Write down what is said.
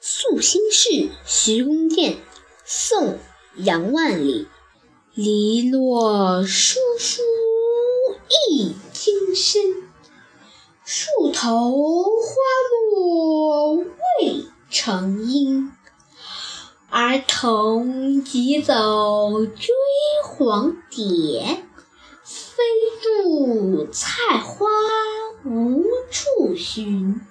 宿新市徐公店宋杨万里。篱落疏疏一径深树头花落未成阴儿童急走追黄蝶飞入菜花无处寻